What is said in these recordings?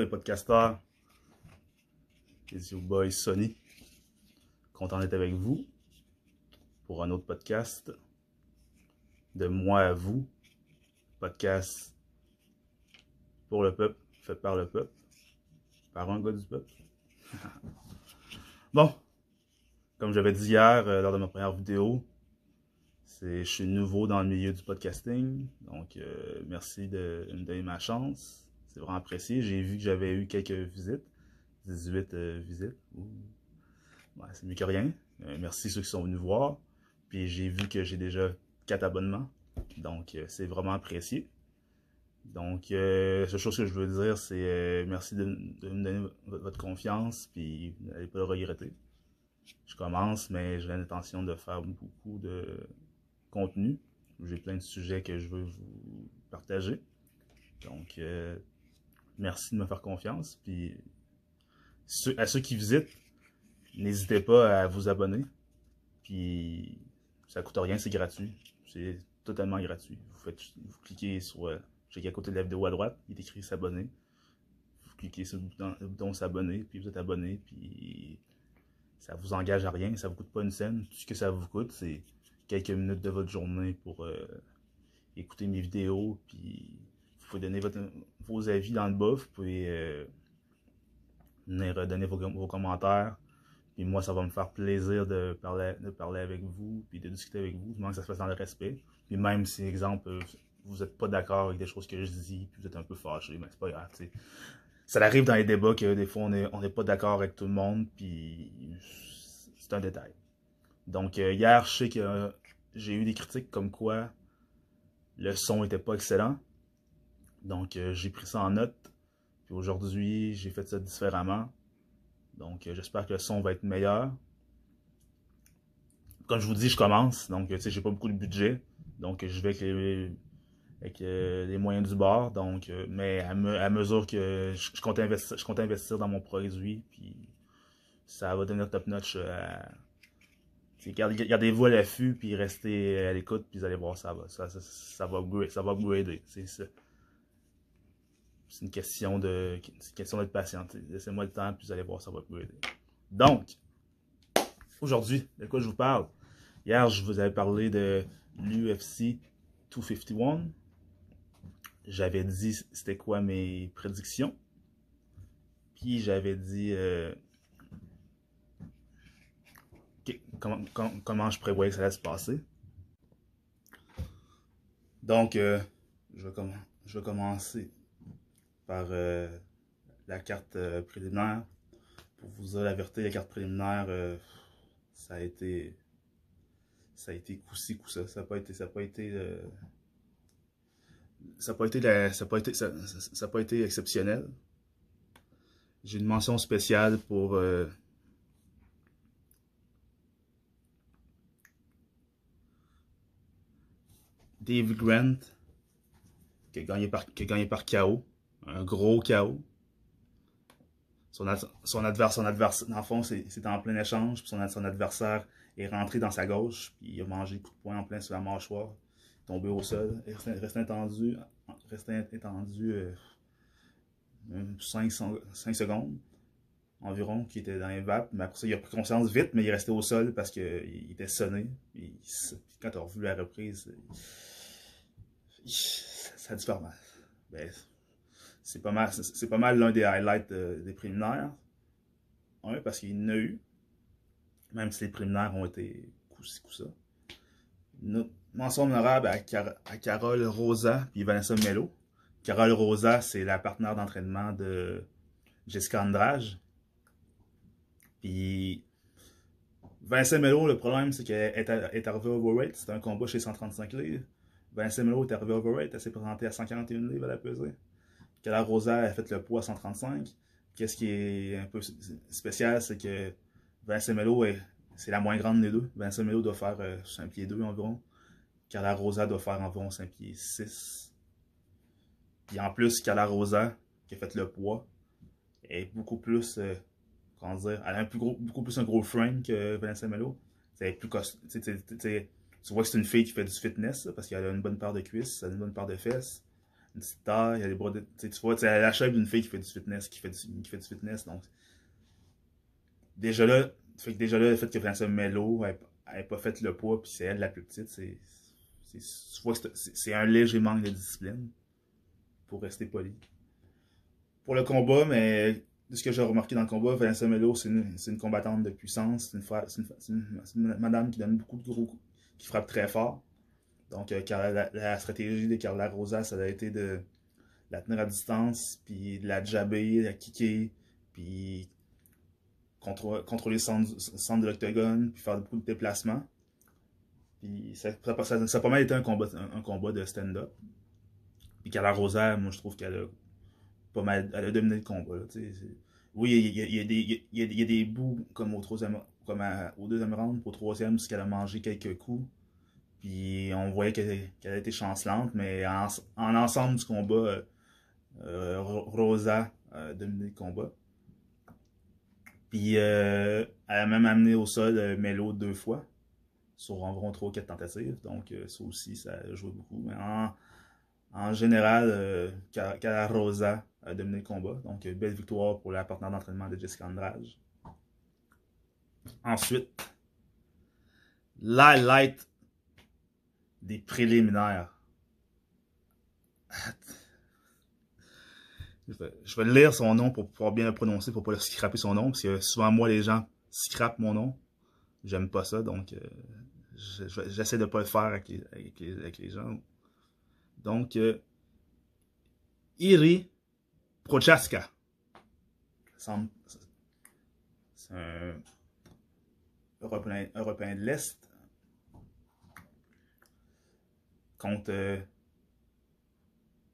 les podcasteurs. C'est you boy Sony. Content d'être avec vous pour un autre podcast. De moi à vous. Podcast pour le peuple, fait par le peuple. Par un gars du peuple. bon, comme j'avais dit hier euh, lors de ma première vidéo, je suis nouveau dans le milieu du podcasting. Donc, euh, merci de, me donner ma chance. C'est vraiment apprécié. J'ai vu que j'avais eu quelques visites. 18 euh, visites. c'est mieux que rien. Euh, merci ceux qui sont venus voir. Puis j'ai vu que j'ai déjà 4 abonnements. Donc, c'est vraiment apprécié. Donc, la seule chose que je veux dire, c'est merci de, me donner votre confiance. Puis, n'allez pas le regretter. Je commence, mais j'ai l'intention de faire beaucoup de contenu. J'ai plein de sujets que je veux vous partager. Donc, euh, merci de me faire confiance. Puis, à ceux qui visitent, n'hésitez pas à vous abonner. Puis, ça coûte rien, c'est gratuit. C'est totalement gratuit. Vous, cliquez sur, euh, j'ai à côté de la vidéo à droite, il est écrit s'abonner. Vous cliquez sur le bouton, s'abonner, puis vous êtes abonné, puis ça vous engage à rien, ça vous coûte pas une scène. Tout ce que ça vous coûte, c'est quelques minutes de votre journée pour euh, écouter mes vidéos. Puis pouvez donner vos avis dans le bas. Vous pouvez euh, venir donner vos, commentaires. Puis moi, ça va me faire plaisir de parler, de parler avec vous, puis de discuter avec vous. Du que ça se fasse dans le respect. Puis même si, exemple, vous n'êtes pas d'accord avec des choses que je dis, puis vous êtes un peu fâché, mais c'est pas grave, Ça arrive dans les débats que des fois, on n'est on pas d'accord avec tout le monde, puis c'est un détail. Donc, euh, hier, je sais que j'ai eu des critiques comme quoi le son était pas excellent. Donc, euh, j'ai pris ça en note. Puis aujourd'hui, j'ai fait ça différemment. Donc, euh, j'espère que le son va être meilleur. Comme je vous dis, je commence. Donc, tu sais, j'ai pas beaucoup de budget. Donc, je vais avec les, moyens du bord. Donc, mais à, mesure que je, compte investir, je compte investir dans mon produit, puis ça va devenir top notch Gardez-vous à l'affût, puis restez à l'écoute, puis vous allez voir, ça va, ça va, ça va upgrader. C'est ça. C'est une question de, une question d'être patient. Laissez-moi le temps, puis vous allez voir, ça va upgrader. Donc, aujourd'hui, de quoi je vous parle? Hier, je vous avais parlé de l'UFC 251. J'avais dit c'était quoi mes prédictions. Puis j'avais dit euh, comment, je prévoyais que ça allait se passer. Donc, euh, je, vais commencer par euh, la carte euh, préliminaire. Pour vous dire la la carte préliminaire, ça a été ça a été coup-ci, coup-ça. Ça n'a pas été. Ça pas été. ça pas été, ça pas ça, pas été exceptionnel. J'ai une mention spéciale pour Dave Grant, qui a gagné par, qui a gagné par KO. Un gros KO. Son, son adversaire, son adversaire, dans le fond, c'était en plein échange, son, adversaire est rentré dans sa gauche, puis il a mangé le coup de poing en plein sur la mâchoire, tombé au sol, resté, resté resté étendu euh, 5, 5, secondes environ, qui était dans les vapes, mais après ça, il a pris conscience vite, mais il est resté au sol parce qu'il était sonné, puis quand tu as revu la reprise, ça a dû mal. C'est pas mal, c'est pas mal l'un des highlights des préliminaires. Un, parce qu'il y en a eu. Même si les préliminaires ont été coup-ci, coup-ça. mention honorable à, Carole Rosa et Vanessa Mello. Carole Rosa, c'est la partenaire d'entraînement de Jessica Andrage. Puis Vanessa Mello, le problème, c'est qu'elle est, arrivée overweight. C'était un combat chez 135 livres. Vincent Melo est arrivé overweight, elle s'est présentée à 141 livres à la pesée. Cala Rosa a fait le poids à 135. Qu'est-ce qui est un peu spécial, c'est que Vincent Melo, c'est la moins grande des deux. Vincent Melo doit faire 5 euh, pieds 2 environ. Carla Rosa doit faire environ 5 pieds 6. Puis en plus, Carla Rosa, qui a fait le poids, est beaucoup plus, euh, comment dire, elle a un plus beaucoup plus un gros frame que Vincent Melo. C'est plus tu vois que c'est une fille qui fait du fitness, parce qu'elle a une bonne part de cuisses, elle a une bonne part de fesses, petite taille, il a des bras de. Tu vois, c'est la shape d'une fille qui fait du fitness, qui fait du, qui fait du fitness. Donc, déjà là, fait déjà là, le fait que Vanessa Melo n'ait pas fait le poids, puis c'est elle la plus petite, c'est. C'est un léger manque de discipline. Pour rester poli. Pour le combat, mais de ce que j'ai remarqué dans le combat, Vanessa Melo, c'est une, une, combattante de puissance. C'est une, une, une, madame qui donne beaucoup de gros coups, qui frappe très fort. Donc, euh, la, stratégie de Carla Rosa, ça a été de la tenir à distance, puis de la jabber, la kicker, puis contrôler, le centre, de l'octogone, puis faire beaucoup de déplacements. Puis ça, ça, ça, a pas mal été un combat, un, combat de stand-up. Puis Carla Rosa, moi je trouve qu'elle a pas mal, elle a dominé le combat. Oui, il y a, des, y, des bouts comme au troisième, comme au deuxième round, au troisième, parce qu'elle a mangé quelques coups. Puis on voyait qu'elle a été chancelante, mais en, en ensemble du combat, euh, euh Rosa a dominé le combat. Puis euh, elle a même amené au sol euh, Melo deux fois, sur environ 3 ou 4 tentatives. Donc ça aussi, ça a joué beaucoup. Mais en, en général, euh, Rosa a dominé le combat. Donc belle victoire pour la partenaire d'entraînement de Jessica Andrade. Ensuite, l'highlight des préliminaires. Je vais lire son nom pour pouvoir bien le prononcer, pour pas scraper son nom, parce que souvent, moi, les gens scrapent mon nom. J'aime pas ça, donc euh, j'essaie de pas le faire avec les, avec les, gens. Donc, euh, Iri Prochaska. C'est un Européen, Européen de l'Est contre euh,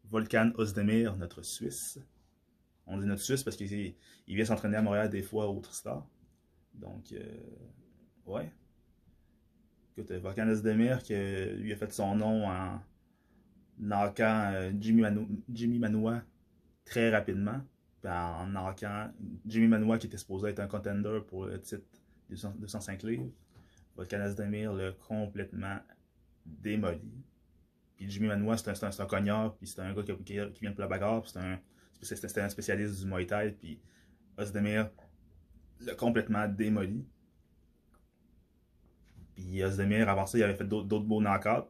Volkan Ozdemir, notre Suisse. On dit notre Suisse parce qu'il vient s'entraîner à Montréal des fois au Tristar. Donc, euh, ouais. Écoute, euh, Volkan Ozdemir, qui lui a fait son nom en knockant Jimmy, Jimmy Manoa très rapidement. Puis en knockant Jimmy Manoa, qui était supposé être un contender pour le titre 205 livres. Volkan Ozdemir l'a complètement démoli. Puis Jimmy Manois, c'est un, un, cognard, puis c'est un gars qui, qui, vient de la bagarre, puis c'est un, un, spécialiste du Muay Thai, puis Ozdemir l'a complètement démoli. Puis Ozdemir, avant ça, il avait fait d'autres beaux knockouts,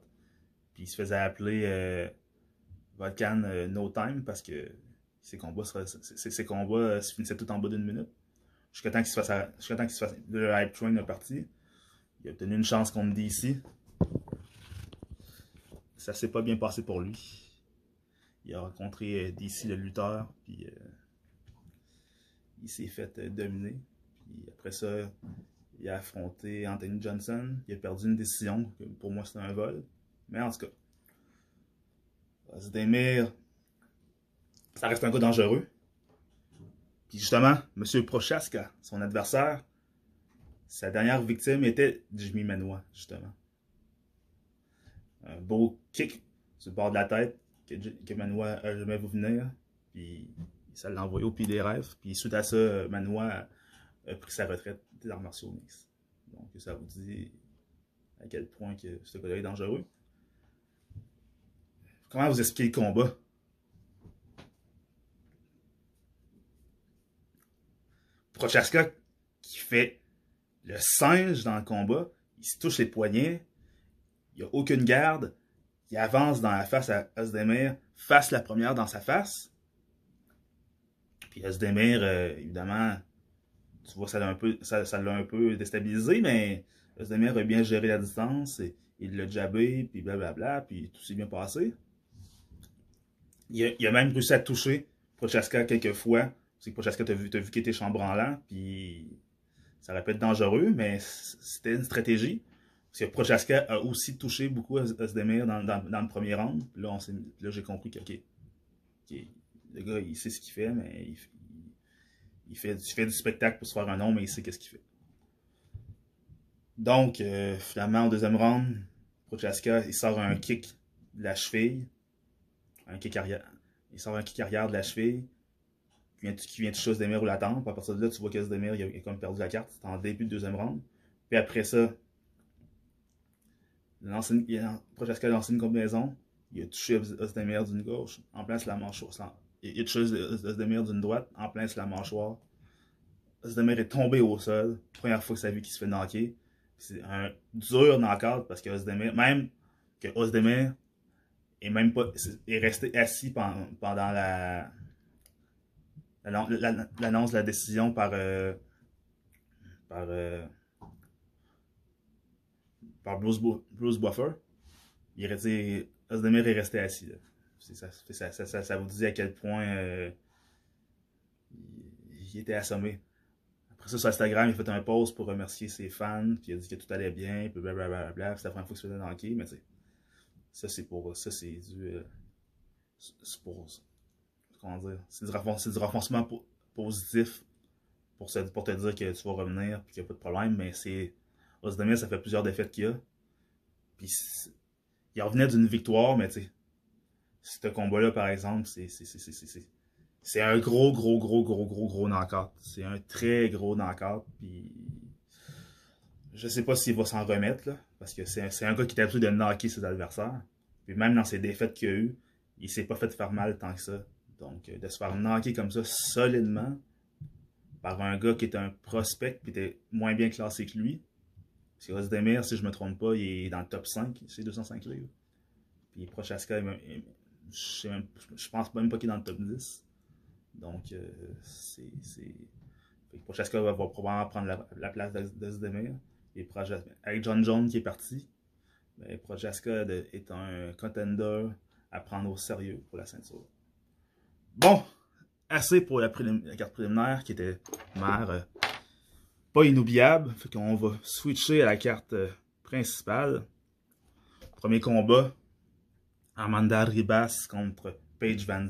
puis il se faisait appeler euh, Volcan euh, No Time, parce que ses combats, ses, combats euh, se finissaient tout en bas d'une minute. Jusqu'à temps qu'il se fasse, jusqu'à temps qu'il se fasse, le hype train est parti. Il a obtenu une chance contre DC ça s'est pas bien passé pour lui. Il a rencontré euh, DC le lutteur, puis euh, il s'est fait euh, dominer. Puis après ça, il a affronté Anthony Johnson. Il a perdu une décision. Pour moi, c'était un vol. Mais en tout cas, Zdemir, ça reste un gars dangereux. Puis justement, M. Prochaska, son adversaire, sa dernière victime était Jimmy Manois, justement un beau kick sur le bord de la tête que, que Manoa a jamais vu venir. Puis ça l'a envoyé au pied des rêves. Puis suite à ça, Manoa a pris sa retraite des arts martiaux mixtes. Donc ça vous dit à quel point que ce gars-là est dangereux. Comment vous expliquez le combat? Prochaska qui fait le singe dans le combat, il se touche les poignets, il n'y a aucune garde, il avance dans la face à Asdemir, face la première dans sa face. Puis Asdemir, euh, évidemment, tu vois, ça l'a un peu, ça, un peu déstabilisé, mais Asdemir a bien géré la distance, et, il l'a jabé, puis blablabla, puis tout s'est bien passé. Il a, même réussi à toucher Prochaska quelques fois. C'est que Prochaska, t'as vu, vu qu'il était chambranlant, puis ça aurait pu être dangereux, mais c'était une stratégie. Parce que Prochaska a aussi touché beaucoup Asdemir dans, dans, le premier round. Là, là j'ai compris que, le gars, il sait ce qu'il fait, mais il, fait, il, fait, du spectacle pour se faire un nom, mais il sait qu'est-ce qu'il fait. Donc, euh, finalement, au deuxième round, Prochaska, il sort un kick de la cheville. Un kick arrière. Il sort un kick arrière de la cheville. Qui vient, vient toucher Asdemir ou la tempe. À partir de là, tu vois qu'Asdemir, il, il a comme perdu la carte. C'est en début de deuxième round. Puis après ça, Prochaska a lancé une combinaison. Il a touché Ozdemir d'une gauche, en plein sur la mâchoire. Il a touché Ozdemir d'une droite, en plein sur la mâchoire. Ozdemir est tombé au sol. Première fois que sa vie qu'il se fait knocker. C'est un dur knockout parce que Ozdemir, même que Ozdemir est même pas, est resté assis pendant, pendant la, l'annonce de la décision par, euh, par, euh, par Bruce, Bruce Buffer. Il est resté, Ozdemir est resté assis. Ça, ça, ça, ça, vous dit à quel point euh, il, était assommé. Après ça, sur Instagram, il a fait un post pour remercier ses fans, puis il a dit que tout allait bien, puis blablabla. C'est la première fois qu'il se faisait manquer, mais tu sais, ça c'est pour. Ça c'est du. Euh, c'est pour. Comment dire C'est du, du renforcement positif pour, pour te dire que tu vas revenir, puis qu'il n'y a pas de problème, mais c'est. Ozdemir, ça fait plusieurs défaites qu'il a. Puis il revenait d'une victoire, mais tu sais, ce combat-là, par exemple, c'est un gros, gros, gros, gros, gros, gros knockout. C'est un très gros knockout. Puis je sais pas s'il va s'en remettre, là, parce que c'est un, gars qui est habitué de knocker ses adversaires. Puis même dans ses défaites qu'il a eues, il s'est pas fait faire mal tant que ça. Donc, euh, de se faire knocker comme ça solidement par un gars qui est un prospect qui était moins bien classé que lui. Parce que Ozdemir, si je me trompe pas, il est dans le top 5, c'est 205 livres. Puis Prochaska, je, je pense même pas qu'il est dans le top 10. Donc, euh, c'est. Prochaska va, probablement prendre la, place d'Ozdemir. Et avec John Jones qui est parti, Prochaska est un contender à prendre au sérieux pour la ceinture. Bon, assez pour la, carte préliminaire qui était mère pas inoubliable. Fait qu'on va switcher à la carte euh, principale. Premier combat, Amanda Ribas contre Paige Van.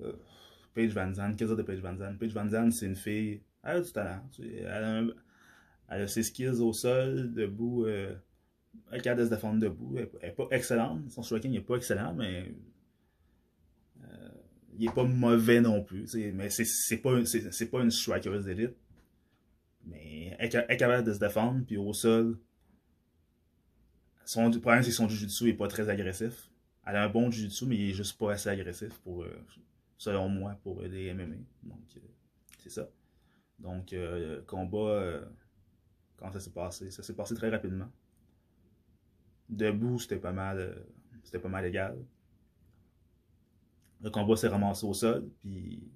Euh, Paige Van Zandt, qu'est-ce que de Paige Van Zandt? Paige Van Zandt, c'est une fille, elle a du talent. Elle a, ses skills au sol, debout. Euh, elle est de se défendre debout. Elle n'est pas excellente. Son striking n'est pas excellent, mais euh, il n'est pas mauvais non plus. Mais c'est pas, pas une striker d'élite. Mais elle est capable de se défendre, puis au sol, son problème, c'est que son jujutsu n'est pas très agressif. Elle a un bon jujutsu, mais il est juste pas assez agressif pour, euh, selon moi, pour les MMA. Donc, euh, c'est ça. Donc, euh, combat, quand ça s'est passé? Ça s'est passé très rapidement. Debout, c'était pas mal, c'était pas mal égal. Le combat s'est ramassé au sol, puis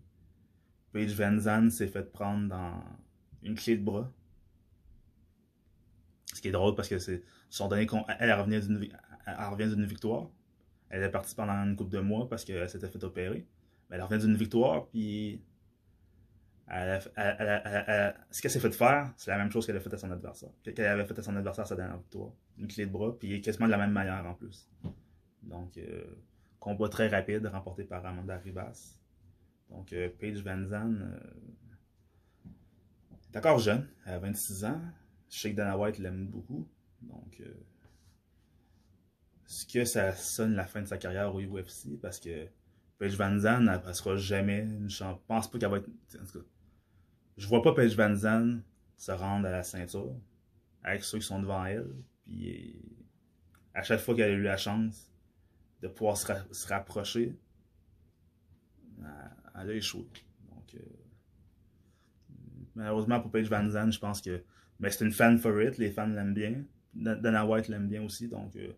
Paige Van s'est fait prendre dans une clé de bras. Ce qui est drôle parce que c'est son dernier elle, revient d'une victoire. Elle est partie pendant une couple de mois parce qu'elle s'était fait opérer. Mais elle revient d'une victoire, puis ce qu'elle s'est fait faire, c'est la même chose qu'elle a fait à son adversaire. Qu'elle avait fait à son adversaire sa dernière victoire. Une clé de bras, puis quasiment de la même manière en plus. Donc, euh, combat très rapide remporté par Amanda Ribas. Donc, euh, Paige Van Zandt euh, est encore jeune, elle a 26 ans. Je Dana White l'aime beaucoup. Donc, euh, ce que ça sonne la fin de sa carrière au UFC parce que Paige Van Zandt, elle passera jamais. Je pense pas qu'elle va être. En tout cas, je vois pas Paige Van se rendre à la ceinture avec ceux qui sont devant elle. Puis, à chaque fois qu'elle a eu la chance de pouvoir se, rapprocher, elle, a échoué. Donc, euh, malheureusement pour Paige Van je pense que. Mais c'est une fan favorite, les fans l'aiment bien. Dana White l'aime bien aussi, donc euh,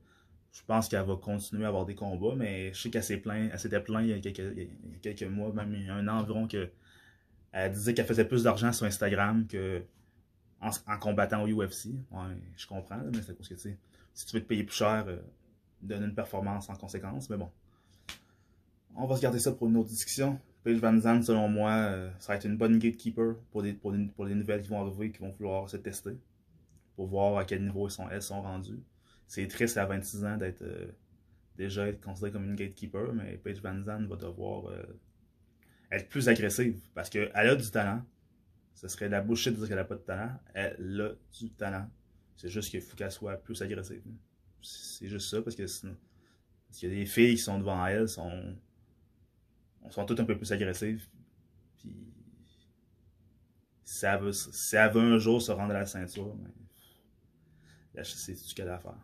je pense qu'elle va continuer à avoir des combats, mais je sais qu'elle s'est plaint, elle s'était plainte il y, a quelques, mois, même il y a un an environ, que elle disait qu'elle faisait plus d'argent sur Instagram que en, combattant au UFC. Ouais, je comprends, mais c'est parce que si tu veux te payer plus cher, euh, donne une performance en conséquence, mais bon. On va se garder ça pour une autre discussion. Paige Van Zandt, selon moi, euh, ça va être une bonne gatekeeper pour des, nouvelles qui vont arriver, qui vont vouloir se tester pour voir à quel niveau sont, elles sont rendues. C'est triste à 26 ans d'être euh, déjà être considérée comme une gatekeeper, mais Paige Van Zandt va devoir euh, être plus agressive parce qu'elle a du talent. Ce serait de la bullshit de dire qu'elle n'a pas de talent. Elle a du talent. C'est juste qu'il faut qu'elle soit plus agressive. C'est juste ça parce que sinon, parce qu'il y a des filles qui sont devant elle, sont, on sera tous un peu plus agressifs. Puis, si elle, veut, veut un jour se rendre à la ceinture, mais là, c'est ce qu'elle a à faire.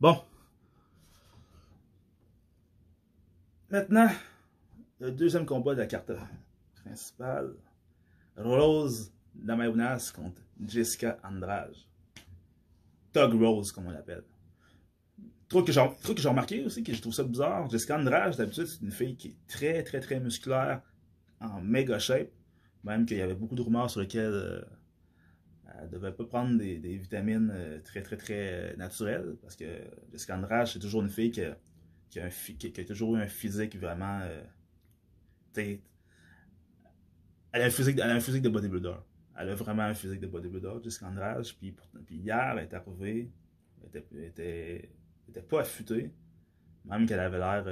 Bon. Maintenant, le deuxième combat de la carte principale. Rose Damayonas contre Jessica Andrade. Tug Rose, comme on l'appelle. Truc que j'ai remarqué aussi, que je trouve ça bizarre, Jessica Andrade, d'habitude, c'est une fille qui est très, très, très musculaire, en méga shape. Même qu'il y avait beaucoup de rumeurs sur lesquelles euh, elle devait pas prendre des, vitamines euh, très, très, très euh, naturelles. Parce que Jessica Andrade, c'est toujours une fille qui a, qui, a, toujours eu un physique vraiment. elle, a un physique, elle a un physique de bodybuilder. Elle a vraiment un physique de bodybuilder, Jessica Andrade. Puis, puis hier, elle est arrivée, elle était, était, pas affûtée. Même qu'elle avait l'air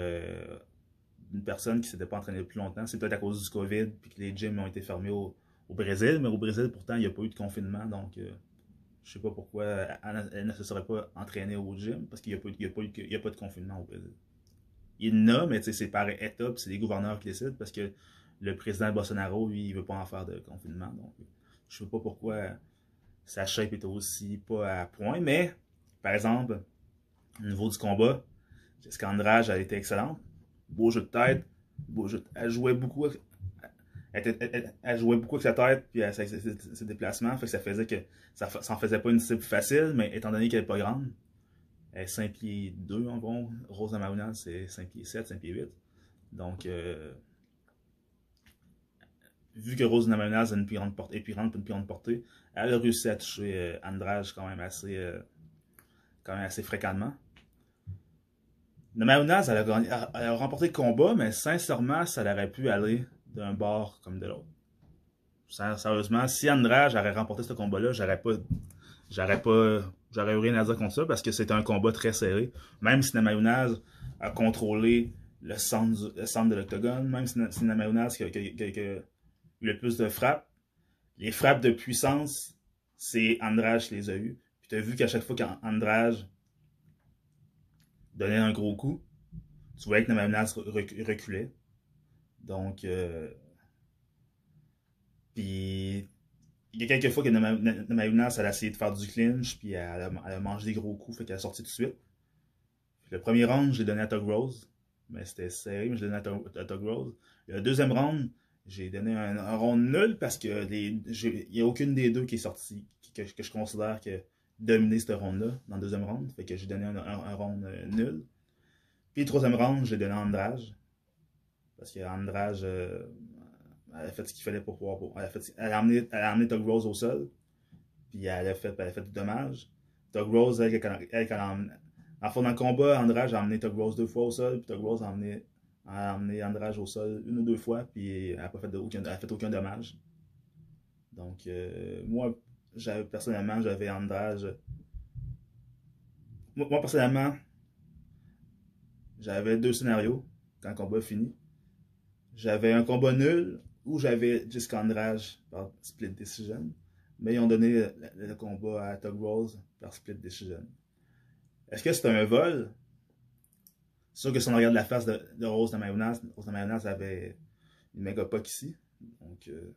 d'une personne qui s'était pas entraînée depuis longtemps. C'est peut-être à cause du COVID, puis que les gyms ont été fermés au, Brésil. Mais au Brésil, pourtant, il n'y a pas eu de confinement. Donc, euh, je sais pas pourquoi elle, ne se serait pas entraînée au gym, parce qu'il n'y a, a, a, pas de confinement au Brésil. Il y en a, mais c'est par état, c'est les gouverneurs qui décident, parce que le président Bolsonaro, lui, il veut pas en faire de confinement. Donc, je sais pas pourquoi sa shape est aussi pas à point. Mais, par exemple, au niveau du combat, Jessica Andrade a été excellente. Beau jeu de tête, Elle jouait beaucoup avec, elle, sa tête puis ses, déplacements, fait que ça faisait que ça, ça en faisait pas une cible facile, mais étant donné qu'elle n'est pas grande, elle est 5 pieds 2 en bon, Rosa Mauna c'est 5 pieds 7, 5 pieds 8. Donc euh, vu que Rose Namajunas a une plus grande portée, une plus grande portée, elle a réussi à toucher euh, assez euh, quand même assez fréquemment. Namaunaz, elle a, a remporté le combat, mais sincèrement, ça aurait pu aller d'un bord comme de l'autre. Sérieusement, si Andrade avait remporté ce combat-là, j'aurais pas. J'aurais pas. J'aurais rien à dire contre ça parce que c'était un combat très serré. Même si Namaunaz a contrôlé le centre, de l'octogone, même si, si Namaunaz a, eu le plus de frappes, les frappes de puissance, c'est Andrade qui les a eues. Puis tu as vu qu'à chaque fois qu'Andrade donnait un gros coup, tu voyais que Namajunas reculait. Donc, euh, puis, il y a quelques fois que Namajunas a essayé de faire du clinch, puis elle a, mangé des gros coups, fait qu'elle a sorti tout de suite. le premier round, je l'ai donné à Tug Rose, mais c'était serré, mais je l'ai donné à Tug, Rose. Le deuxième round, j'ai donné un, round nul parce que il n'y a aucune des deux qui est sortie, que je considère que dominer ce round-là dans le deuxième round. Fait que j'ai donné un, round euh, nul. Puis troisième round, j'ai donné à Andrade. Parce que Andrade, euh, elle a fait ce qu'il fallait pour pouvoir. elle, a fait, elle, a amené, elle a amené Tug Rose au sol. Puis elle a fait, elle a fait du dommage. Tug Rose, elle, elle, a amené. En fond, dans le combat, Andrade a amené Tug Rose deux fois au sol. Puis Tug Rose a amené, a amené Andrade au sol une ou deux fois. Puis elle n'a fait, aucun, elle a fait aucun dommage. Donc, euh, moi, j'avais personnellement, j'avais Andrade. Moi, personnellement, j'avais deux scénarios quand le combat est fini. J'avais un combat nul ou j'avais Jessica Andrade par split decision. Mais ils ont donné le, combat à Tug Rose par split decision. Est-ce que c'est un vol? Sûr que si on regarde la face de, Rose de Mayonnaise, Rose de Mayonnaise avait une méga puck ici. Donc, euh,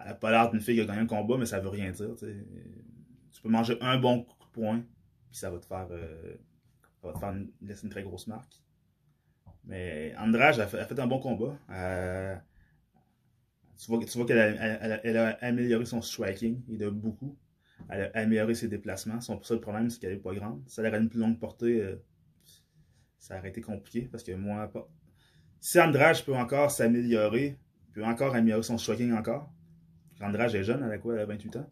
elle n'a pas l'air d'une fille qui a gagné un combat, mais ça veut rien dire. Tu peux manger un bon coup de poing, puis ça va te faire, euh, ça va te faire laisser une très grosse marque. Mais Andrade a fait, un bon combat. Euh, tu vois, vois qu'elle a, elle a, amélioré son striking, et de beaucoup. Elle a amélioré ses déplacements. Son seul problème, c'est qu'elle n'est pas grande. Si elle avait une plus longue portée, euh, ça aurait été compliqué. Parce que moi, pas... si Andrade peut encore s'améliorer, peut encore améliorer son striking encore, Andrade est jeune, elle a quoi, elle a 28 ans?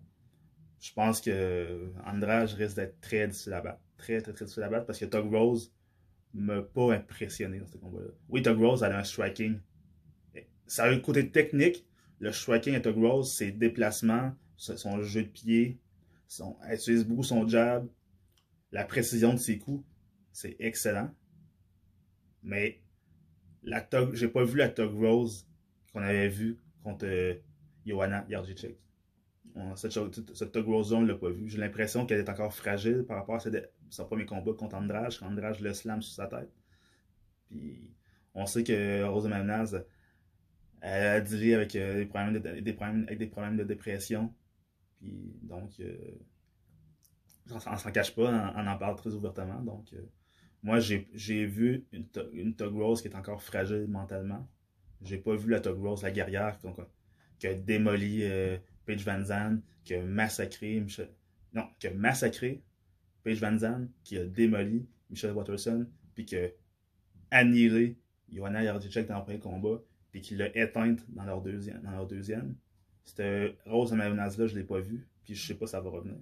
Je pense que Andrade risque d'être très difficile. Très, très, très difficile à battre parce que Tug Rose m'a pas impressionné dans ce combat-là. Oui, Tug Rose, a un striking. Ça a un côté technique. Le striking à Tug Rose, ses déplacements, son jeu de pied, son, elle utilise beaucoup son jab, la précision de ses coups. C'est excellent. Mais la j'ai pas vu la Tug Rose qu'on avait vue contre Johanna Jardzic. Cette, cette Rose, on l'a pas vu. J'ai l'impression qu'elle est encore fragile par rapport à son premier combat contre Andrade, quand Andrade le slam sur sa tête. Puis on sait que Rose Manaz elle a dirigé avec, euh, des problèmes de, avec des problèmes de dépression. Puis donc, euh, on, s'en cache pas, on, en parle très ouvertement. Donc, euh, Moi, j'ai vu une, une Tug Rose qui est encore fragile mentalement. J'ai pas vu la Tug Rose, la guerrière, qui, a démoli euh, Paige Van Zandt, qui a massacré Michel... Non, qui a massacré Paige Van Zandt, qui a démoli Michelle Watterson, puis qui a annihilé Johanna Jardicek dans le premier combat, puis qui l'a éteinte dans leur deuxième. Dans leur deuxième. Cette Rose Amazonas-là, je l'ai pas vu, puis je sais pas si ça va revenir.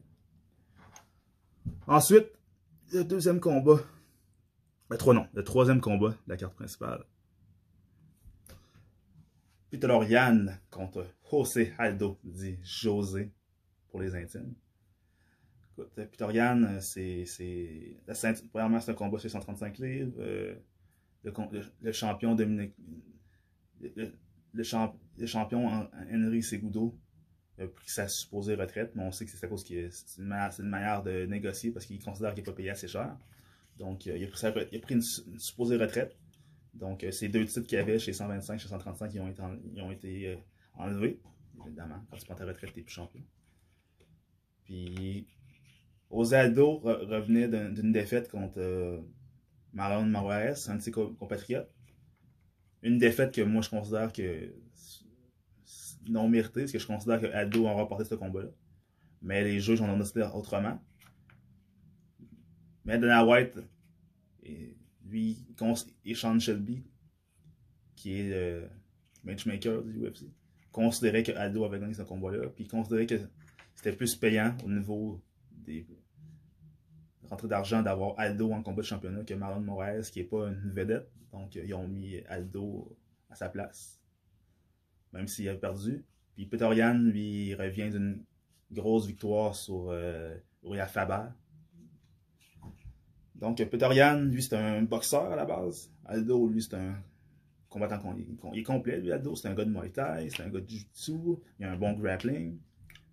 Ensuite, le deuxième combat. Le, trois, non, le troisième combat de la carte principale. Yann contre José Aldo, dit José pour les intimes. Écoute, Peter Yann, c'est. Premièrement, c'est un combat sur 135 livres. Euh, le, champion Dominique. Le, champion Henry Segudo a pris sa supposée retraite, mais on sait que c'est à cause c'est une, manière de négocier parce qu'il considère qu'il n'est pas payé assez cher. Donc, euh, il a pris une, supposée retraite. Donc, euh, ces deux titres qu'il y avait chez 125, chez 135, ils ont été, euh, enlevés. Évidemment, quand tu prends ta retraite, tu n'es plus champion. Puis, Osado revenait d'une défaite contre Marlon Maruarez, un de ses compatriotes. Une défaite que moi, je considère que non mérité, parce que je considère que Aldo a remporté ce combat-là. Mais les juges ont décidé autrement. Mais Dana White, et lui, et Sean Shelby, qui est le matchmaker du UFC, considérait que Aldo avait gagné ce combat-là, puis considérait que c'était plus payant au niveau des rentrées d'argent d'avoir Aldo en combat de championnat que Marlon Moraes, qui n'est pas une vedette. Donc, ils ont mis Aldo à sa place même s'il a perdu. Puis Peter lui, revient d'une grosse victoire sur euh, Faber. Donc, Peter lui, c'est un boxeur à la base. Aldo, lui, c'est un combattant. Il est complet, lui, Aldo. C'est un gars de Muay Thai, c'est un gars de Jiu-Jitsu, il a un bon grappling.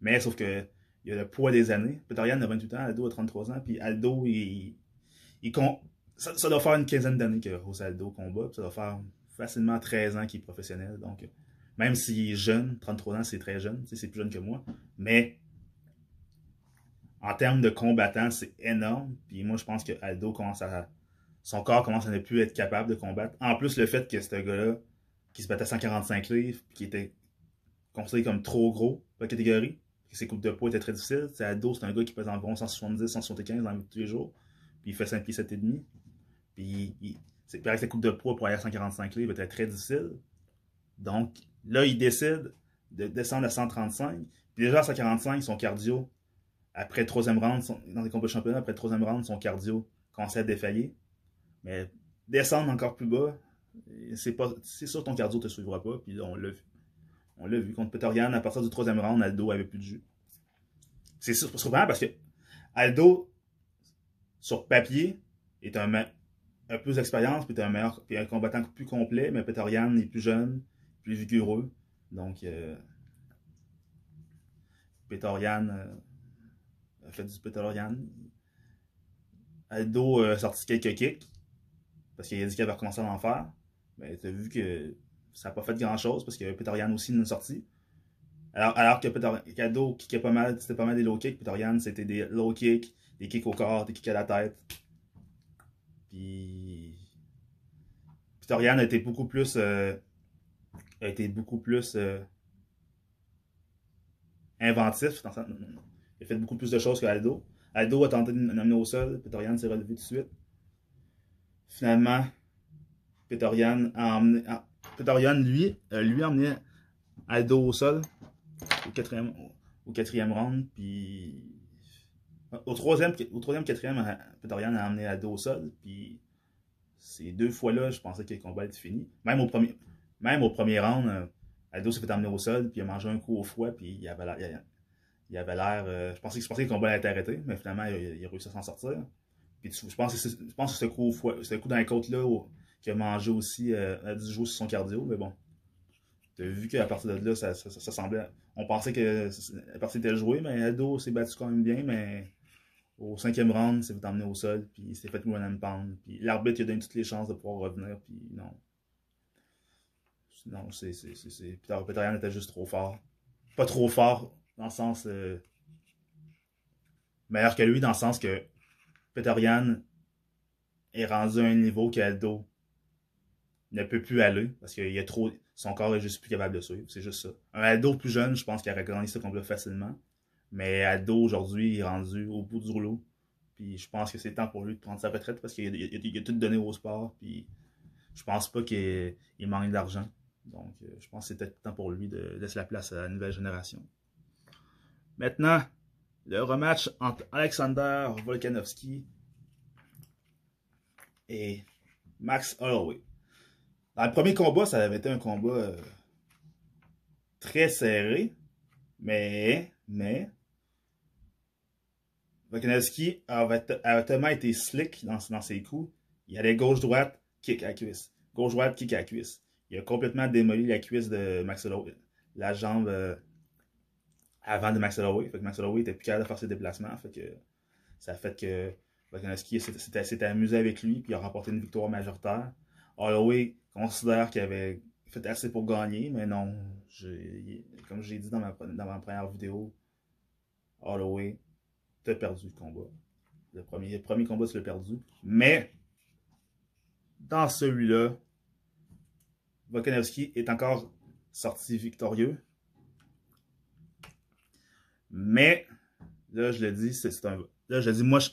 Mais sauf que il a le poids des années. Peter a 28 ans, Aldo a 33 ans, puis Aldo, il, il, ça, doit faire une quinzaine d'années que Rose Aldo combat, ça doit faire facilement 13 ans qu'il est professionnel. Donc, même s'il est jeune, 33 ans, c'est très jeune, c'est plus jeune que moi. Mais en termes de combattant, c'est énorme. Puis moi, je pense que Aldo commence à. Son corps commence à ne plus être capable de combattre. En plus, le fait que ce gars-là, qui se battait à 145 livres, qui était considéré comme trop gros pour la catégorie, que ses coupes de poids étaient très difficiles. C'est Aldo, c'est un gars qui pèse environ 170, 175 dans tous les jours. Puis il fait 5 pieds 7 et demi. Puis il, c'est que ses coupes de poids pour aller à 145 livres était très difficile. Donc, Là, il décide de descendre à 135. Puis déjà à 145, son cardio, après le troisième round, dans les combats de championnat, après le troisième round, son cardio commençait à défaillir. Mais descendre encore plus bas, c'est pas c'est sûr que ton cardio te suivra pas. Puis on l'a vu. On l'a vu contre Peter à partir du troisième round, Aldo avait plus de jus. C'est surprenant parce que Aldo, sur papier, est un, un plus d'expérience, puis un meilleur, puis un combattant plus complet, mais Peter est plus jeune, plus vigoureux. Donc, euh, Petorian euh, a fait du Petorian. Aldo a sorti quelques kicks parce qu'il a dit qu'il avait recommencé à en faire. Mais tu as vu que ça n'a pas fait grand chose parce que Petorian aussi nous a sorti. Alors, alors que Aldo kickait pas mal, c'était pas mal des low kicks. Petorian, c'était des low kicks, des kicks au corps, des kicks à la tête. Puis. Petorian a été beaucoup plus. Euh, a été beaucoup plus euh, inventif. Dans Il a fait beaucoup plus de choses que Aldo. Aldo a tenté de l'amener au sol. Petorian s'est relevé tout de suite. Finalement, Petorian a emmené. Ah, lui, lui a emmené Aldo au sol au quatrième, round. Puis au troisième, au troisième quatrième, Petorian a emmené Aldo au sol. Puis ces deux fois-là, je pensais que le combat était fini. Même au premier. Même au premier round, euh, Aldo s'est fait emmener au sol, puis il a mangé un coup au foie, puis il avait l'air. Il, avait l'air. Euh, je, pensais, je pensais que le combat allait être arrêté, mais finalement, il, a réussi à s'en sortir. Puis je pense, que je pense que coup, ce coup dans la côte-là, qu'il a mangé aussi, euh, a dû jouer sur son cardio, mais bon. Tu as vu qu'à partir de là, ça, ça, semblait. On pensait que la partie était jouée, mais Aldo s'est battu quand même bien, mais au cinquième round, il s'est fait emmener au sol, puis il s'est fait mourir and pound. Puis l'arbitre a donné toutes les chances de pouvoir revenir, puis non. Non, c'est. Peter, Peter était juste trop fort. Pas trop fort, dans le sens. Euh, meilleur que lui, dans le sens que Peter est rendu à un niveau qu'Aldo ne peut plus aller parce qu'il y a trop. Son corps est juste plus capable de suivre. C'est juste ça. Un ado plus jeune, je pense qu'il aurait gagné ce combat facilement. Mais ado aujourd'hui, est rendu au bout du rouleau. Puis je pense que c'est temps pour lui de prendre sa retraite parce qu'il a, tout donné au sport. Puis je pense pas qu'il manque d'argent. Donc euh, je pense que c'était temps pour lui de laisser la place à la nouvelle génération. Maintenant, le rematch entre Alexander Volkanovski et Max Holloway. Dans le premier combat, ça avait été un combat euh, très serré, mais, mais, Volkanovski avait, tellement été slick dans, dans, ses coups. Il allait gauche-droite, kick à cuisse. Gauche-droite, kick à cuisse. Il a complètement démoli la cuisse de Max Holloway. La jambe euh, avant de Max Holloway. Fait que Max Holloway était plus capable de faire ses déplacements. Fait que ça a fait que Volkanovski s'était amusé avec lui, puis a remporté une victoire majoritaire. Holloway considère qu'il avait fait assez pour gagner, mais non. comme j'ai dit dans ma, dans ma première vidéo, Holloway, t'as perdu le combat. Le premier, le premier combat, tu l'as perdu. Mais, dans celui-là, Volkanovski est encore sorti victorieux. Mais, là, je le dis, c'est un. Là, je le dis, moi, je,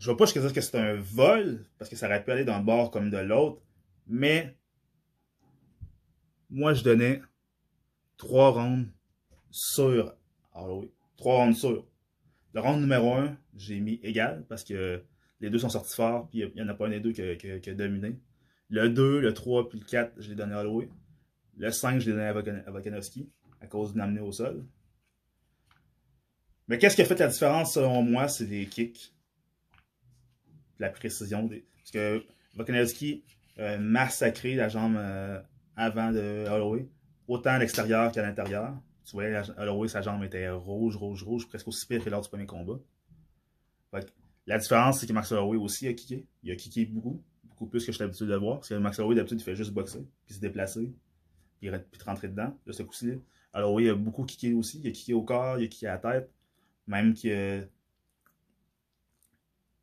je vois pas jusqu'à dire que c'est un vol, parce que ça aurait pu aller d'un bord comme de l'autre. Mais, moi, je donnais trois rounds sur Holloway. Trois rounds sur. Le round numéro un, j'ai mis égal, parce que les deux sont sortis forts, puis il n'y en a pas un des deux qui a, dominé. Le 2, le 3, puis le 4, je l'ai donné à Holloway. Le 5, je l'ai donné à Volkanovski, à cause de l'amener au sol. Mais qu'est-ce qui a fait la différence selon moi, c'est les kicks? La précision. Des... Parce que Volkanovski a massacré la jambe euh, avant de Holloway, autant à l'extérieur qu'à l'intérieur. Tu voyais, Holloway, sa jambe était rouge, rouge, rouge, presque aussi pire que lors du premier combat. la différence, c'est que Max Holloway aussi a kické. Il a kické beaucoup, beaucoup plus que je suis habitué de voir. Parce que Max Holloway, d'habitude, il fait juste boxer, puis se déplacer, puis, puis rentrer dedans. De ce coup-ci, Holloway a beaucoup kické aussi. Il a kické au corps, il a kické à la tête. Même que.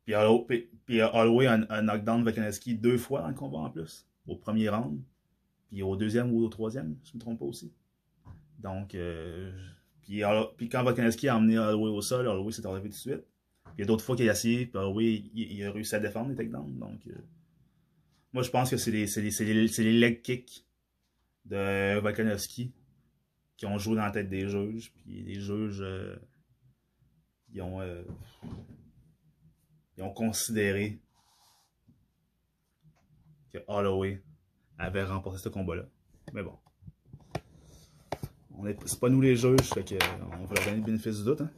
Puis, Holloway a un, knockdown Volkanovski deux fois dans le combat en plus. Au premier round. Puis au deuxième ou au troisième, si je me trompe pas aussi. Donc, euh, puis, quand Volkanovski a emmené Holloway au sol, Holloway s'est enlevé tout de suite. Puis il y a d'autres fois qu'il a essayé, puis Holloway il, a réussi à défendre les takedowns. Donc, euh, moi je pense que c'est les, les, les, leg kicks de Volkanovski qui ont joué dans la tête des juges. Puis les juges. Euh, ils ont, euh, ils ont considéré que Holloway avait remporté ce combat-là. Mais bon. C'est pas nous les juges, fait que, on va leur donner le bénéfice du doute. Hein.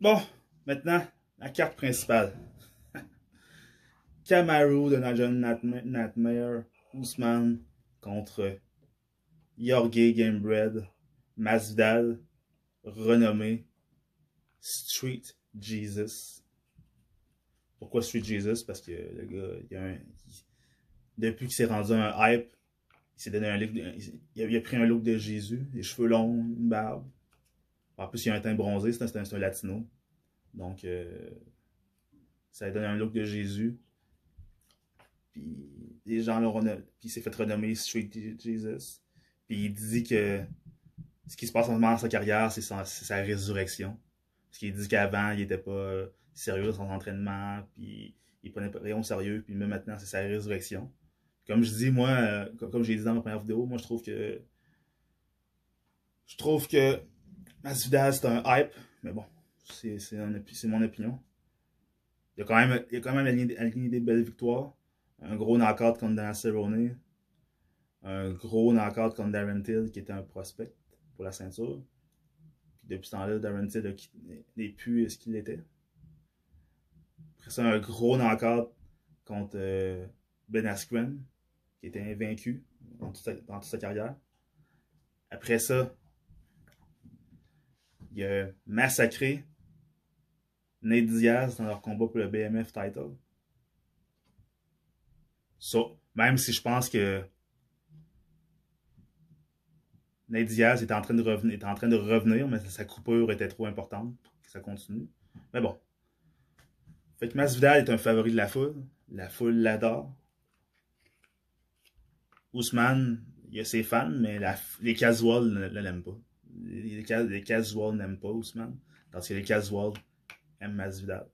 Bon, maintenant, la carte principale. Kamaru de Nigel Nightmare Ousmane contre Jorge Gamebred Masvidal renommé Street Jesus. Pourquoi Street Jesus? Parce que le gars, il a un, depuis qu'il s'est rendu un hype, il s'est donné un look, il, a, pris un look de Jésus, les cheveux longs, une barbe. En plus, il a un teint bronzé, c'est un, un, latino. Donc, euh, ça a donné un look de Jésus. Puis, les gens l'ont Puis, il s'est fait renommer Street Jesus. Puis, il dit que ce qui se passe en ce moment dans sa carrière, c'est sa, résurrection. Parce qu'il dit qu'avant, il n'était pas sérieux dans son entraînement, puis il prenait pas rien au sérieux, puis même maintenant, c'est sa résurrection. Comme je dis, moi, euh, comme, j'ai dit dans ma première vidéo, moi, je trouve que. Je trouve que Masvidal, c'est un hype, mais bon, c'est mon opinion. Il y a quand même, il y a quand même des belles victoires. Un gros knockout contre Dan Cerrone. Un gros knockout contre Darren Till, qui était un prospect pour la ceinture. Puis depuis ce temps-là, Darren Till n'est plus ce qu'il était. Après ça, un gros knockout contre euh, Ben Askren, qui était invaincu dans toute, sa, carrière. Après ça, il a massacré Nate Diaz dans leur combat pour le BMF title. So, même si je pense que Nate Diaz était en train de revenir, en train de revenir mais sa coupure était trop importante pour que ça continue. Mais bon. Fait que Masvidal est un favori de la foule. La foule l'adore. Ousmane, il a ses fans, mais les casuals ne, l'aiment pas. Les, les, casuals n'aiment pas Ousmane, parce que les casuals aiment Masvidal.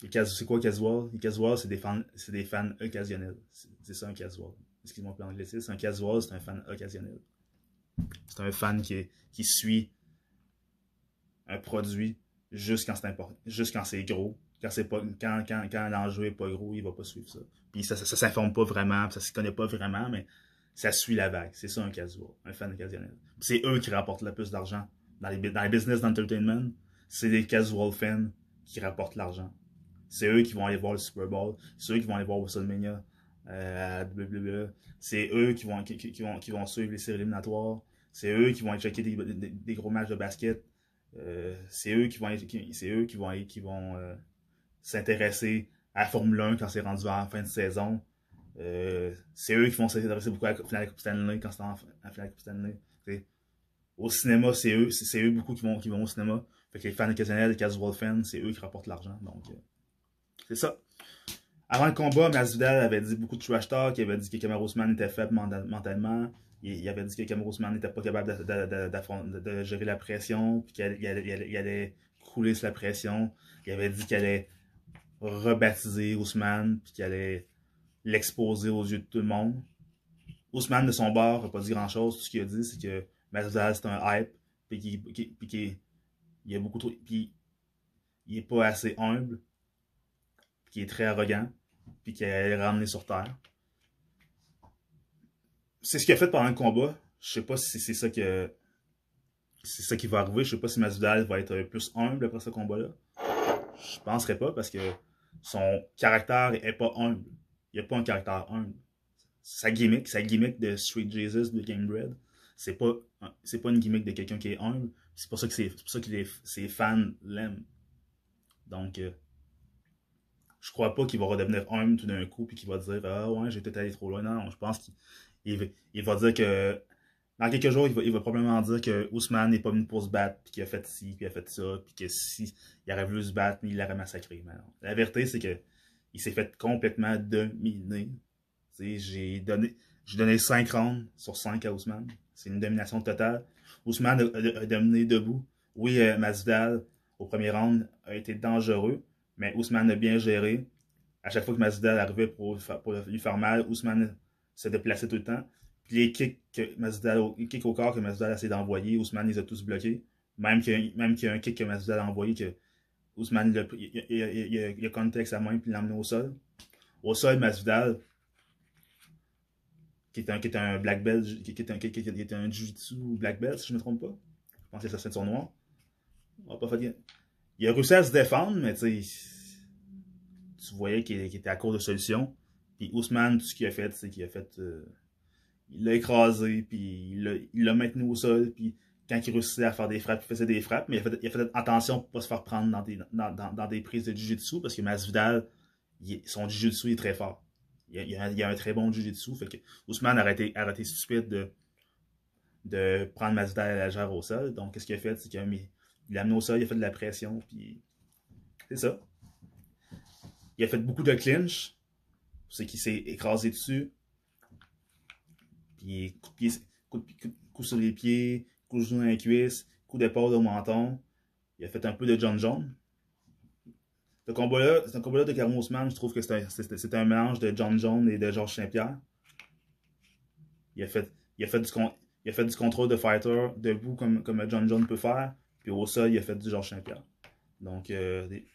C'est quoi casual? Les casuals, c'est des fans, des fans occasionnels. C'est ça un casual. Excuse-moi pour. C'est un casual, c'est un fan occasionnel. C'est un fan qui, suit un produit juste quand c'est juste quand c'est gros. Quand c'est pas, quand, quand, quand l'enjeu est pas gros, il va pas suivre ça. Puis ça, ça, s'informe pas vraiment, ça se connaît pas vraiment, mais ça suit la vague. C'est ça un casual, un fan occasionnel. C'est eux qui rapportent le plus d'argent. Dans les, dans les business d'entertainment, c'est les casual fans qui rapportent l'argent. C'est eux qui vont aller voir le Super Bowl. C'est eux qui vont aller voir WrestleMania à WWE. C'est eux qui vont, qui, vont, qui vont suivre les séries éliminatoires. C'est eux qui vont aller des, gros matchs de basket. Euh, c'est eux qui vont c'est eux qui vont qui vont euh, s'intéresser à la Formule 1 quand c'est rendu à la fin de saison. Euh, c'est eux qui vont s'intéresser beaucoup à la Coupe Stanley quand c'est en la finale de Coupe Stanley. Au cinéma, c'est eux, c'est eux beaucoup qui vont, qui vont au cinéma. Fait que les fans occasionnels, les casual fans, c'est eux qui rapportent l'argent. Donc, c'est ça. Avant le combat, Masvidal avait dit beaucoup de trash talk. Il avait dit que Kamaru était faible mentalement. Il, avait dit que Kamaru n'était pas capable de, gérer la pression, puis qu'il allait, couler sur la pression. Il avait dit qu'il allait rebaptiser Ousmane, puis qu'il allait l'exposer aux yeux de tout le monde. Ousmane, de son bord, n'a pas dit grand-chose. Tout ce qu'il a dit, c'est que Masvidal, c'est un hype, puis qu'il il a beaucoup trop... Puis il est pas assez humble qui est très arrogant, puis qui est ramené sur Terre. C'est ce qu'il a fait pendant le combat. Je sais pas si c'est ça que c'est ça qui va arriver. Je sais pas si Masvidal va être plus humble après ce combat-là. Je penserais pas parce que son caractère est pas humble. Il a pas un caractère humble. Sa gimmick, sa gimmick de Street Jesus de Game Bread, c'est pas c'est pas une gimmick de quelqu'un qui est humble. C'est pour ça que c'est pour ça que ses fans l'aiment. Donc euh, je crois pas qu'il va redevenir humble tout d'un coup puis qu'il va dire Ah ouais, j'ai allé trop loin. Non, je pense qu'il il va dire que dans quelques jours, il va, probablement dire que Ousmane n'est pas venu pour se battre, puis qu'il a fait ci, puis qu'il a fait ça, puis que si il aurait voulu se battre, il l'aurait massacré. Mais La vérité, c'est que il s'est fait complètement dominer. J'ai donné, donné 5 rounds sur 5 à Ousmane. C'est une domination totale. Ousmane a, dominé debout. Oui, euh, Masvidal, au premier round, a été dangereux, mais Ousmane a bien géré. À chaque fois que Masvidal arrivait pour, lui faire mal, Ousmane se déplaçait tout le temps. Puis les kicks, que Masvidal, les kicks au corps que Masvidal a essayé d'envoyer, Ousmane les a tous bloqués. Même qu'il y, a un kick que Masvidal a envoyé, que Ousmane il a, il, a connecté avec sa main puis l'a emmené au sol. Au sol, Masvidal, qui est un, qui un black belt, qui est un, qui un jiu-jitsu black belt, si je ne me trompe pas. Je pense que c'est sa ceinture noire. On va pas faire il a réussi à se défendre, mais tu tu voyais qu'il était à court de solutions. Puis Ousmane, tout ce qu'il a fait, c'est qu'il a fait. Euh, il l'a écrasé, puis il l'a maintenu au sol, puis quand il réussissait à faire des frappes, il faisait des frappes, mais il a fait, attention pour pas se faire prendre dans des, prises de jiu-jitsu, parce que Masvidal, il, son jiu-jitsu est très fort. Il a, a, un très bon jiu-jitsu, fait que Ousmane a été, a stupide de, de prendre Masvidal à la légère au sol. Donc, qu'est-ce qu'il a fait? C'est qu'il a mis il l'a amené au sol, il a fait de la pression, puis c'est ça. Il a fait beaucoup de clinch, c'est qu'il s'est écrasé dessus. Puis coup, coup, sur les pieds, coup de genou dans les cuisses, coup d'épaule au menton. Il a fait un peu de John John. Ce combat-là, ce combat-là de Caron Ousmane, je trouve que c'est un, mélange de John John et de Georges Saint-Pierre. Il a fait, il a fait du, contrôle de fighter debout comme, comme John John peut faire. Puis au sol, il a fait du Georges Saint-Pierre. Donc, euh, des...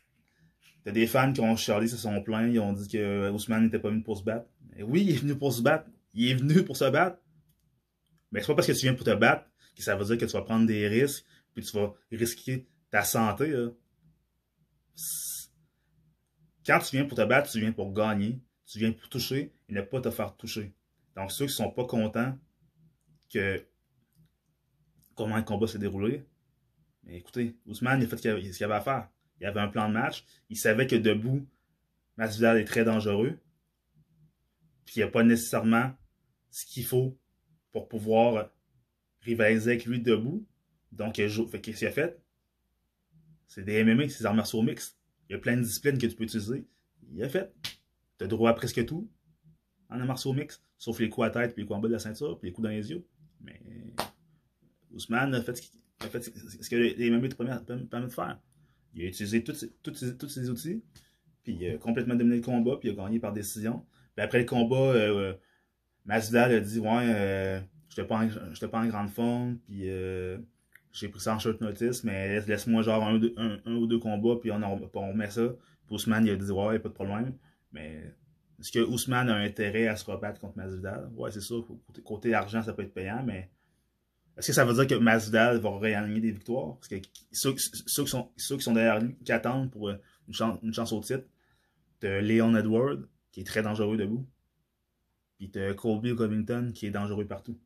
t'as des fans qui ont Charlie se sont plaints, ils ont dit que Ousmane n'était pas venu pour se battre. Mais oui, il est venu pour se battre. Il est venu pour se battre. Mais c'est pas parce que tu viens pour te battre que ça veut dire que tu vas prendre des risques, puis tu vas risquer ta santé. Quand tu viens pour te battre, tu viens pour gagner. Tu viens pour toucher et ne pas te faire toucher. Donc, ceux qui sont pas contents que comment le combat s'est déroulé, mais écoutez, Ousmane, il a fait ce qu'il avait à faire. Il avait un plan de match. Il savait que debout, Masvidal est très dangereux. Puis il n'y a pas nécessairement ce qu'il faut pour pouvoir rivaliser avec lui debout. Donc, qu'est-ce qu'il a fait? C'est des MMA, c'est des arts martiaux mixtes. Il y a plein de disciplines que tu peux utiliser. Il a fait. Tu as droit à presque tout en un martial mix, sauf les coups à tête, puis les coups en bas de la ceinture, puis les coups dans les yeux. Mais Ousmane a fait ce, que les te permettent de faire. Il a utilisé tous ces, outils, puis il a complètement dominé le combat, puis il a gagné par décision. Puis après le combat, euh, Masvidal a dit Ouais, euh, j'étais pas, en, pas en grande forme, puis euh, j'ai pris ça en short notice, mais laisse-moi genre un, ou deux combats, puis on, remet ça. Puis Ousmane, il a dit Ouais, pas de problème. Mais est-ce que Ousmane a intérêt à se rebattre contre Masvidal? Ouais, c'est sûr, côté, argent, ça peut être payant, mais est-ce que ça veut dire que Masvidal va réaligner des victoires? Parce que ceux, qui, sont, derrière lui, qui attendent pour une chance, une chance au titre, de Leon Edward, qui est très dangereux debout. Puis t'as Colby Covington qui est dangereux partout.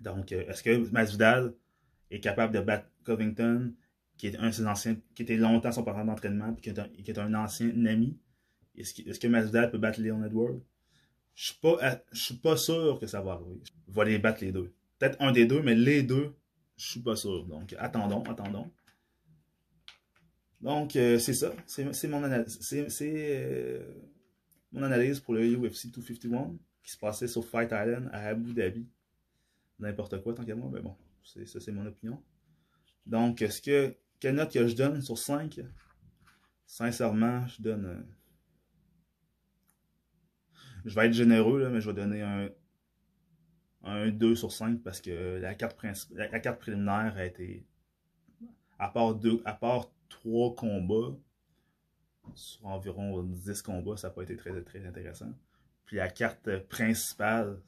Donc, euh, est-ce que Masvidal est capable de battre Covington, qui est un de ses anciens, qui était longtemps son partenaire d'entraînement, puis qui est, un, ancien ami? Est-ce que, est que Masvidal peut battre Leon Edwards? Je suis pas, je suis pas sûr que ça va arriver. Il va les battre les deux. Peut-être un des deux, mais les deux, je suis pas sûr. Donc, attendons, attendons. Donc, euh, c'est ça. C'est mon euh, mon analyse pour le UFC 251 qui se passait sur Fight Island à Abu Dhabi. N'importe quoi, tant qu'à moi, mais bon, ça c'est mon opinion. Donc, est-ce que, quelle note que je donne sur 5 Sincèrement, je donne. Euh, je vais être généreux, là, mais je vais donner un, un 2 sur 5 parce que la carte, la, carte préliminaire a été. À part, deux, à part 3 combats, sur environ 10 combats, ça n'a pas été très, très intéressant. Puis la carte principale,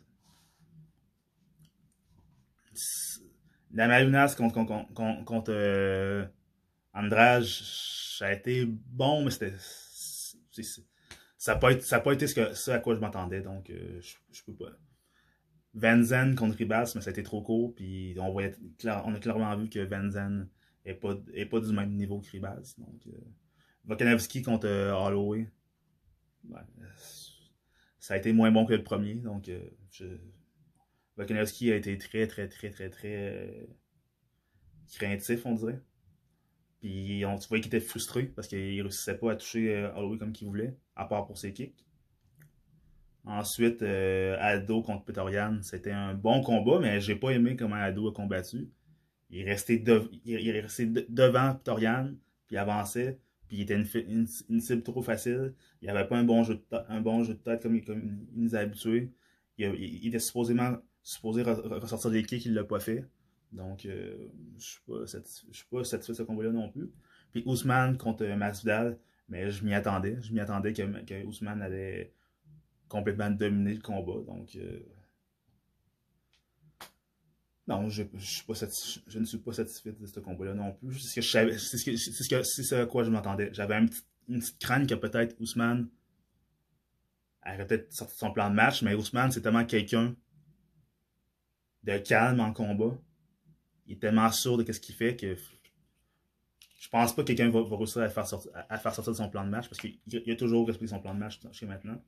la Malunas contre, contre, euh, ça a été bon, mais c'était. Ça n'a pas, pas, été ce, que, ce à quoi je m'attendais, donc euh, je, je, peux pas. Van contre Ribas, mais ça a été trop court, puis on, voyait, on a clairement vu que Van Zen n'est pas, est pas du même niveau que Ribas. Donc, euh, contre euh, Holloway. ça a été moins bon que le premier. Donc, euh, Volkanovski a été très, très, très, très, très euh, craintif, on dirait. Puis on, tu voyais qu'il était frustré parce qu'il ne réussissait pas à toucher Holloway comme qu'il voulait, à part pour ses kicks. Ensuite, Aldo contre Petorian, c'était un bon combat, mais j'ai pas aimé comment Aldo a combattu. Il est resté, devant Petorian, puis il avançait puis il était une, cible trop facile. Il avait pas un bon jeu de, un bon jeu de tête comme, il nous a habitués. Il, était supposément supposé ressortir des kicks, il l'a pas fait. Donc, euh, je ne suis pas satisfait de ce combat-là non plus. Puis Ousmane contre Masvidal, mais je m'y attendais. Je m'y attendais que, Ousmane allait complètement dominer le combat. Donc, euh, non, je, je, ne suis pas satisfait de ce combat-là non plus. C'est ce, à quoi je m'attendais. J'avais une petite crainte que peut-être Ousmane aurait peut-être sorti son plan de match, mais Ousmane, c'est tellement quelqu'un de calme en combat. Il est tellement sûr de ce qu'il fait que je pense pas que quelqu'un va, réussir à faire, sortir, à faire sortir de son plan de match parce qu'il a toujours respecté son plan de match chez maintenant.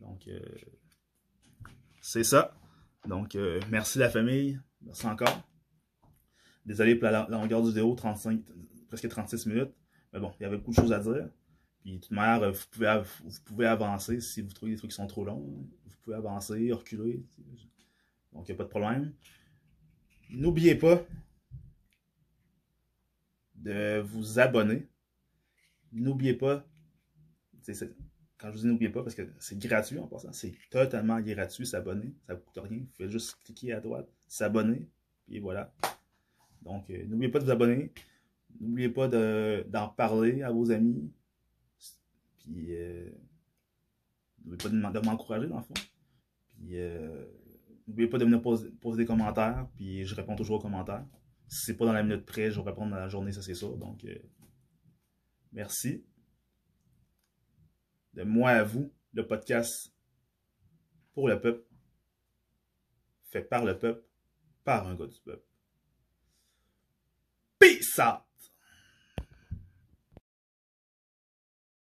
Donc, euh, c'est ça. Donc, euh, merci la famille. Merci encore. Désolé pour la, longueur du vidéo, 35, presque 36 minutes. Mais bon, il y avait beaucoup de choses à dire. Puis, de toute manière, vous pouvez, vous pouvez avancer si vous trouvez des trucs qui sont trop longs. Vous pouvez avancer, reculer. Donc, il n'y a pas de problème. N'oubliez pas de vous abonner. N'oubliez pas, quand je vous dis n'oubliez pas, parce que c'est gratuit en passant, c'est totalement gratuit s'abonner, ça ne coûte rien. Vous faites juste cliquer à droite, s'abonner, puis voilà. Donc, euh, n'oubliez pas de vous abonner. N'oubliez pas d'en parler à vos amis. Puis, euh, n'oubliez pas de m'encourager, dans le fond. Euh, n'oubliez pas de venir poser, des commentaires, puis je réponds toujours aux commentaires. Si c'est pas dans la minute près, je vais répondre dans la journée, ça c'est sûr. Donc, merci de moi à vous, le podcast pour le peuple, fait par le peuple, par un gars du peuple. Peace out!